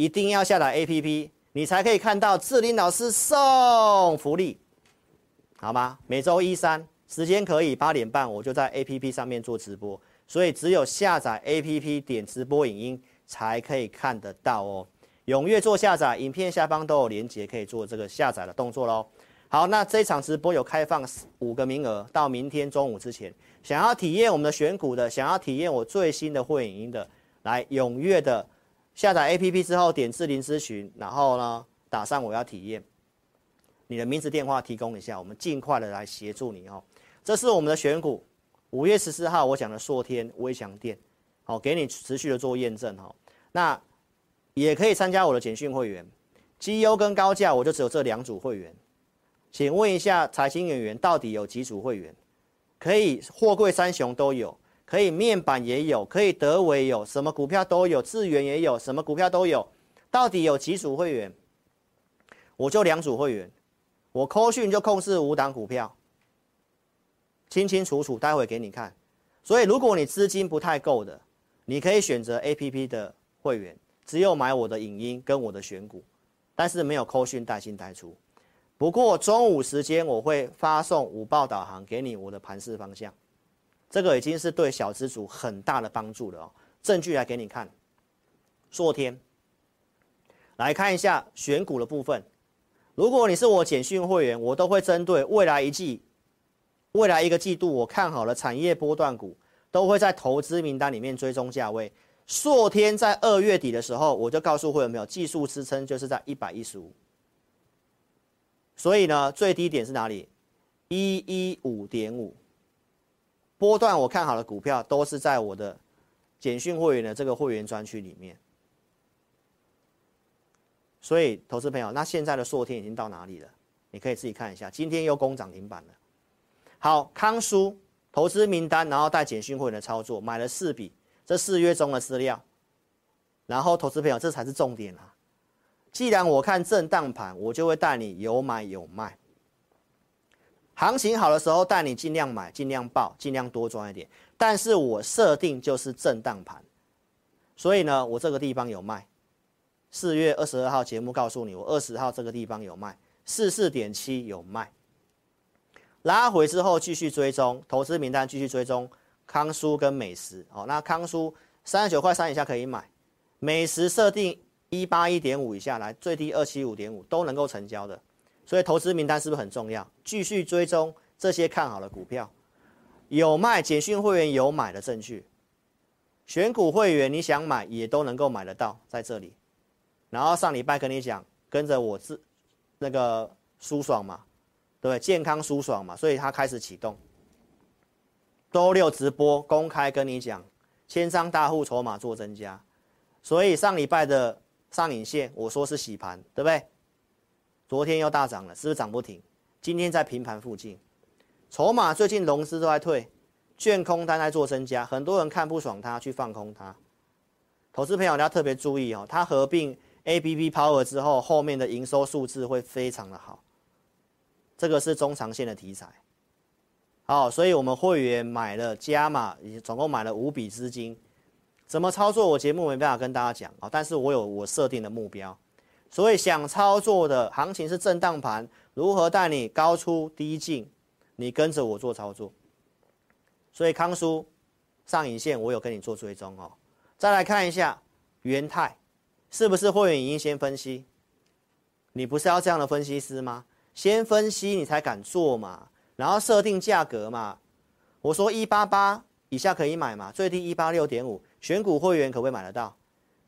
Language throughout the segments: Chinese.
一定要下载 APP，你才可以看到志霖老师送福利，好吗？每周一三时间可以八点半，我就在 APP 上面做直播，所以只有下载 APP 点直播影音才可以看得到哦。踊跃做下载，影片下方都有连接，可以做这个下载的动作喽。好，那这场直播有开放五个名额，到明天中午之前，想要体验我们的选股的，想要体验我最新的会影音的，来踊跃的下载 APP 之后点志霖咨询，然后呢打上我要体验，你的名字电话提供一下，我们尽快的来协助你哦。这是我们的选股，五月十四号我讲的硕天微强电，好，给你持续的做验证哈。那也可以参加我的简讯会员，绩优跟高价我就只有这两组会员。请问一下，财经演员到底有几组会员？可以货柜三雄都有，可以面板也有，可以德微有，什么股票都有，智源也有，什么股票都有。到底有几组会员？我就两组会员，我扣讯就控制五档股票，清清楚楚，待会给你看。所以如果你资金不太够的，你可以选择 APP 的会员，只有买我的影音跟我的选股，但是没有扣讯带进带出。不过中午时间我会发送午报导航给你我的盘势方向，这个已经是对小资族很大的帮助了哦。证据来给你看，硕天，来看一下选股的部分。如果你是我简讯会员，我都会针对未来一季、未来一个季度我看好的产业波段股，都会在投资名单里面追踪价位。硕天在二月底的时候，我就告诉会员没有，技术支撑就是在一百一十五。所以呢，最低点是哪里？一一五点五。波段我看好的股票都是在我的简讯会员的这个会员专区里面。所以，投资朋友，那现在的硕天已经到哪里了？你可以自己看一下，今天又攻涨停板了。好，康叔投资名单，然后带简讯会员的操作，买了四笔，这四月中的资料。然后，投资朋友，这才是重点啊！既然我看震荡盘，我就会带你有买有卖。行情好的时候带你尽量买，尽量报，尽量多赚一点。但是我设定就是震荡盘，所以呢，我这个地方有卖。四月二十二号节目告诉你，我二十号这个地方有卖，四四点七有卖。拉回之后继续追踪，投资名单继续追踪康叔跟美食。哦，那康叔三十九块三以下可以买，美食设定。一八一点五以下来，最低二七五点五都能够成交的，所以投资名单是不是很重要？继续追踪这些看好的股票，有卖简讯会员有买的证据，选股会员你想买也都能够买得到在这里。然后上礼拜跟你讲，跟着我自那个舒爽嘛，对不对？健康舒爽嘛，所以它开始启动。周六直播公开跟你讲，千张大户筹码做增加，所以上礼拜的。上影线，我说是洗盘，对不对？昨天又大涨了，是不是涨不停？今天在平盘附近，筹码最近融资都在退，券空单在做增加，很多人看不爽它，去放空它。投资朋友你要特别注意哦，它合并 ABB Power 之后，后面的营收数字会非常的好，这个是中长线的题材。好，所以我们会员买了加码，总共买了五笔资金。怎么操作？我节目没办法跟大家讲啊，但是我有我设定的目标，所以想操作的行情是震荡盘，如何带你高出低进？你跟着我做操作。所以康叔上影线我有跟你做追踪哦。再来看一下元泰，是不是会员已经先分析？你不是要这样的分析师吗？先分析你才敢做嘛，然后设定价格嘛。我说一八八以下可以买嘛，最低一八六点五。选股会员可不可以买得到？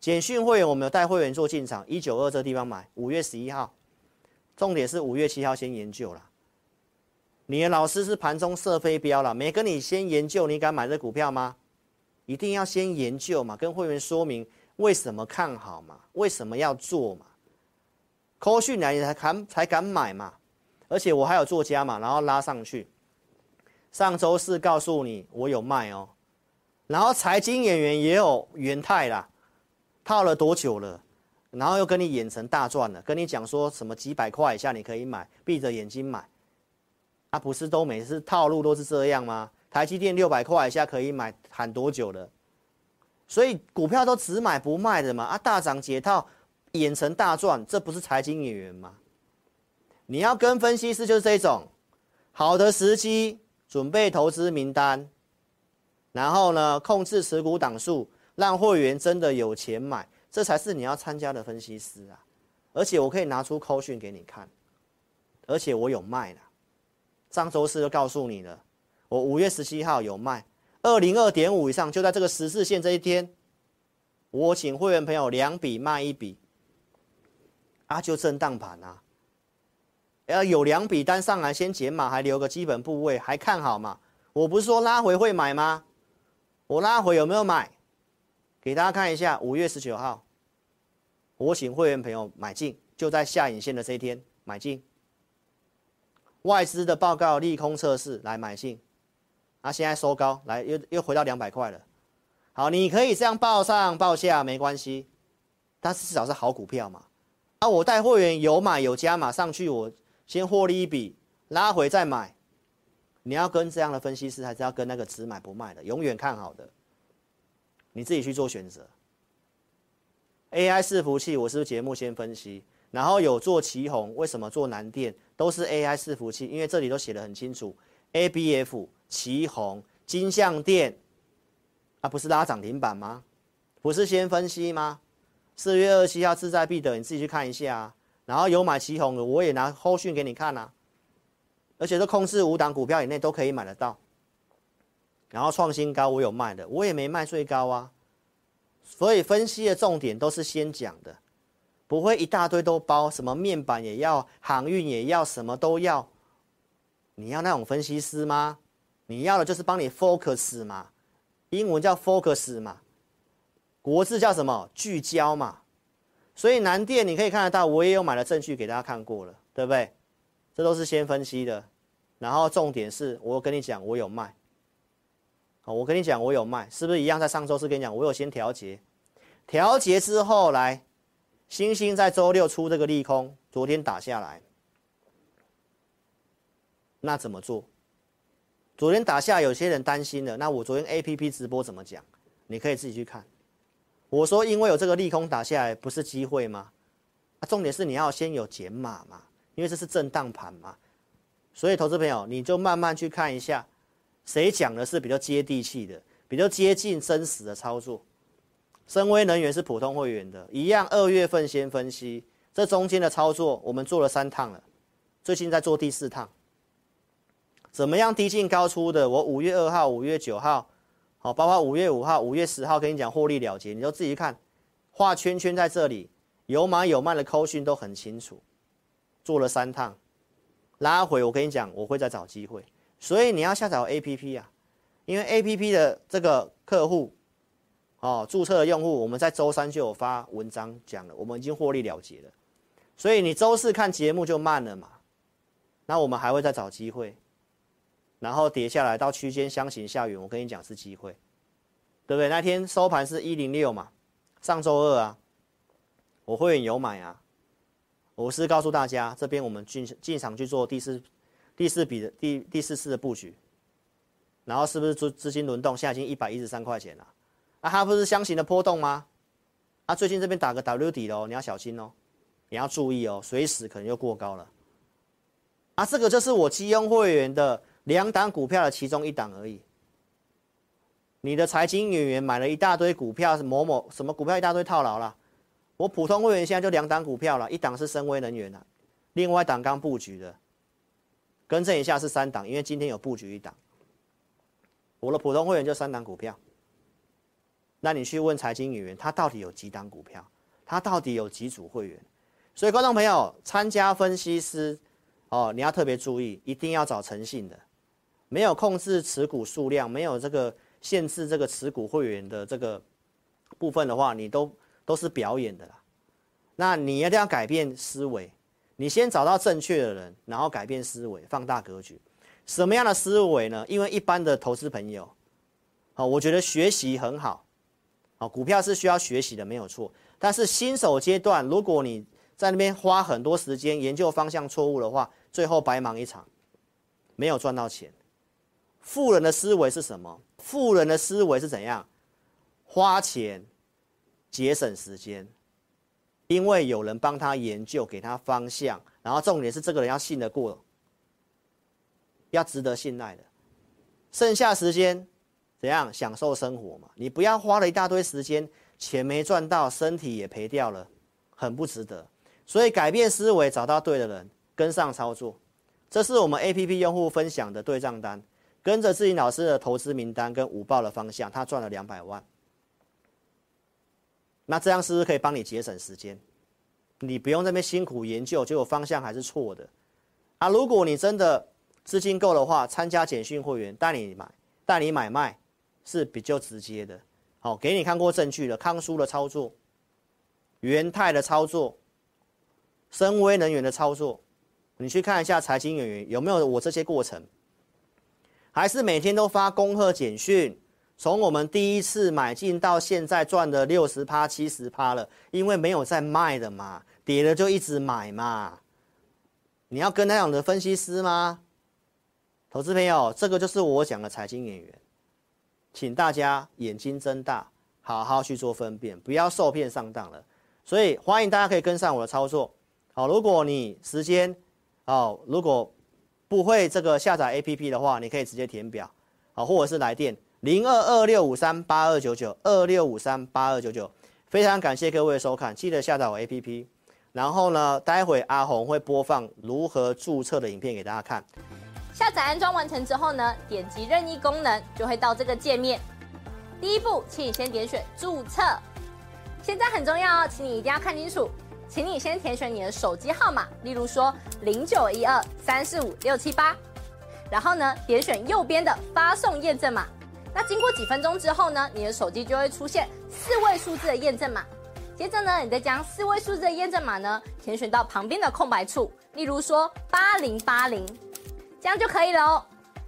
简讯会员我们有带会员做进场，一九二这地方买，五月十一号。重点是五月七号先研究了。你的老师是盘中设飞镖了，没跟你先研究，你敢买这股票吗？一定要先研究嘛，跟会员说明为什么看好嘛，为什么要做嘛。扣讯来你才敢才敢买嘛，而且我还有做加嘛，然后拉上去。上周四告诉你我有卖哦。然后财经演员也有元泰啦，套了多久了？然后又跟你演成大赚了，跟你讲说什么几百块以下你可以买，闭着眼睛买，啊不是都每次套路都是这样吗？台积电六百块以下可以买，喊多久了？所以股票都只买不卖的嘛，啊大涨解套，演成大赚，这不是财经演员吗？你要跟分析师就是这种，好的时机，准备投资名单，然后呢，控制持股档数，让会员真的有钱买，这才是你要参加的分析师啊！而且我可以拿出扣讯给你看，而且我有卖了，上周四就告诉你了，我五月十七号有卖，二零二点五以上，就在这个十字线这一天，我请会员朋友两笔卖一笔，啊，就震荡盘啊。要有两笔单上来先减码，还留个基本部位，还看好嘛？我不是说拉回会买吗？我拉回有没有买？给大家看一下，五月十九号，我请会员朋友买进，就在下影线的这一天买进。外资的报告利空测试来买进，啊，现在收高来又又回到两百块了。好，你可以这样报上报下没关系，但是至少是好股票嘛。啊，我带会员有买有加码上去，我。先获利一笔，拉回再买。你要跟这样的分析师，还是要跟那个只买不卖的，永远看好的？你自己去做选择。AI 伺服器，我是不是节目先分析，然后有做旗红，为什么做南电都是 AI 伺服器？因为这里都写的很清楚，ABF、旗红、金像电，啊，不是拉涨停板吗？不是先分析吗？四月二十七号志在必得，你自己去看一下啊。然后有买旗红的，我也拿后讯给你看啊，而且这控制五档股票以内都可以买得到。然后创新高，我有卖的，我也没卖最高啊。所以分析的重点都是先讲的，不会一大堆都包，什么面板也要，航运也要，什么都要。你要那种分析师吗？你要的就是帮你 focus 嘛，英文叫 focus 嘛，国字叫什么？聚焦嘛。所以南电你可以看得到，我也有买的证据给大家看过了，对不对？这都是先分析的，然后重点是我跟你讲，我有卖。好，我跟你讲，我有卖，是不是一样？在上周四跟你讲，我有先调节，调节之后来，星星在周六出这个利空，昨天打下来，那怎么做？昨天打下，有些人担心了，那我昨天 APP 直播怎么讲？你可以自己去看。我说，因为有这个利空打下来，不是机会吗？啊，重点是你要先有减码嘛，因为这是震荡盘嘛。所以，投资朋友，你就慢慢去看一下，谁讲的是比较接地气的，比较接近真实的操作。深威能源是普通会员的，一样，二月份先分析，这中间的操作我们做了三趟了，最近在做第四趟。怎么样低进高出的？我五月二号、五月九号。好，包括五月五号、五月十号跟你讲获利了结，你就自己看，画圈圈在这里，有买有卖的扣讯都很清楚。做了三趟，拉回我跟你讲，我会再找机会，所以你要下载 APP 啊，因为 APP 的这个客户，哦，注册的用户，我们在周三就有发文章讲了，我们已经获利了结了，所以你周四看节目就慢了嘛，那我们还会再找机会。然后跌下来到区间箱型下缘，我跟你讲是机会，对不对？那天收盘是一零六嘛，上周二啊，我会员有买啊，我是告诉大家，这边我们进进场去做第四第四笔的第第四次的布局，然后是不是资资金轮动？现在已经一百一十三块钱了，啊，它不是箱型的波动吗？啊，最近这边打个 W 底喽，你要小心哦，你要注意哦，随时可能又过高了，啊，这个就是我基优会员的。两档股票的其中一档而已。你的财经演员买了一大堆股票，某某什么股票一大堆套牢了。我普通会员现在就两档股票了，一档是深威能源了，另外一档刚布局的，更正一下是三档，因为今天有布局一档。我的普通会员就三档股票。那你去问财经演员，他到底有几档股票？他到底有几组会员？所以观众朋友，参加分析师哦，你要特别注意，一定要找诚信的。没有控制持股数量，没有这个限制这个持股会员的这个部分的话，你都都是表演的啦。那你一定要改变思维，你先找到正确的人，然后改变思维，放大格局。什么样的思维呢？因为一般的投资朋友，好，我觉得学习很好，好，股票是需要学习的，没有错。但是新手阶段，如果你在那边花很多时间研究方向错误的话，最后白忙一场，没有赚到钱。富人的思维是什么？富人的思维是怎样？花钱节省时间，因为有人帮他研究，给他方向，然后重点是这个人要信得过，要值得信赖的。剩下时间怎样享受生活嘛？你不要花了一大堆时间，钱没赚到，身体也赔掉了，很不值得。所以改变思维，找到对的人，跟上操作。这是我们 APP 用户分享的对账单，跟着志霖老师的投资名单跟五报的方向，他赚了两百万。那这样是不是可以帮你节省时间？你不用那边辛苦研究，结果方向还是错的啊！如果你真的资金够的话，参加简讯会员带你买，带你买卖是比较直接的。好，给你看过证据了，康叔的操作，元泰的操作，深威能源的操作。你去看一下财经演员有没有我这些过程，还是每天都发恭贺简讯？从我们第一次买进到现在赚了六十趴、七十趴了，因为没有在卖的嘛，跌了就一直买嘛。你要跟那样的分析师吗？投资朋友，这个就是我讲的财经演员，请大家眼睛睁大，好好去做分辨，不要受骗上当了。所以欢迎大家可以跟上我的操作。好，如果你时间。哦，如果不会这个下载 APP 的话，你可以直接填表，好，或者是来电零二二六五三八二九九二六五三八二九九。非常感谢各位的收看，记得下载我 APP。然后呢，待会阿红会播放如何注册的影片给大家看。下载安装完成之后呢，点击任意功能就会到这个界面。第一步，请你先点选注册。现在很重要哦，请你一定要看清楚。请你先填选你的手机号码，例如说零九一二三四五六七八，然后呢，点选右边的发送验证码。那经过几分钟之后呢，你的手机就会出现四位数字的验证码。接着呢，你再将四位数字的验证码呢填选到旁边的空白处，例如说八零八零，这样就可以了哦。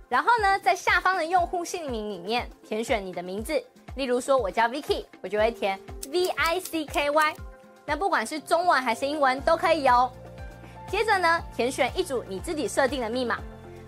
然后呢，在下方的用户姓名里面填选你的名字，例如说我叫 Vicky，我就会填 V I C K Y。那不管是中文还是英文都可以哦。接着呢，填选一组你自己设定的密码，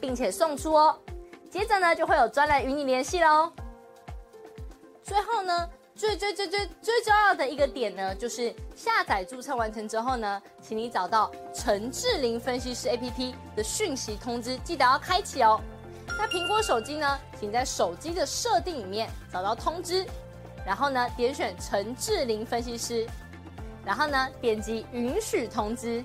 并且送出哦。接着呢，就会有专人与你联系喽。最后呢，最最最最最重要的一个点呢，就是下载注册完成之后呢，请你找到陈志玲分析师 APP 的讯息通知，记得要开启哦。那苹果手机呢，请在手机的设定里面找到通知。然后呢，点选陈志玲分析师，然后呢，点击允许通知。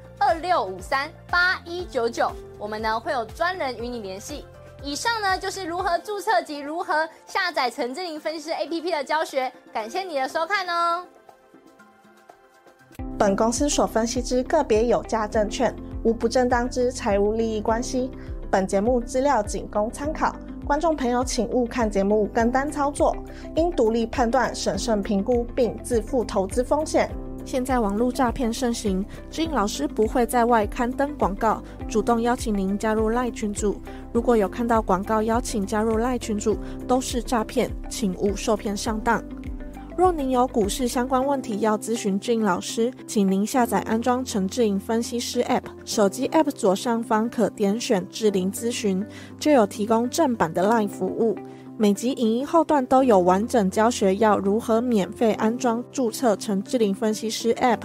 二六五三八一九九，我们呢会有专人与你联系。以上呢就是如何注册及如何下载陈志霖分析师 APP 的教学，感谢你的收看哦。本公司所分析之个别有价证券，无不正当之财务利益关系。本节目资料仅供参考。观众朋友，请勿看节目跟单操作，应独立判断、审慎评估并自负投资风险。现在网络诈骗盛行，志霖老师不会在外刊登广告，主动邀请您加入赖群组。如果有看到广告邀请加入赖群组，都是诈骗，请勿受骗上当。若您有股市相关问题要咨询志颖老师，请您下载安装陈志颖分析师 App，手机 App 左上方可点选志玲咨询，就有提供正版的 LINE 服务。每集影音后段都有完整教学，要如何免费安装注册陈志玲分析师 App。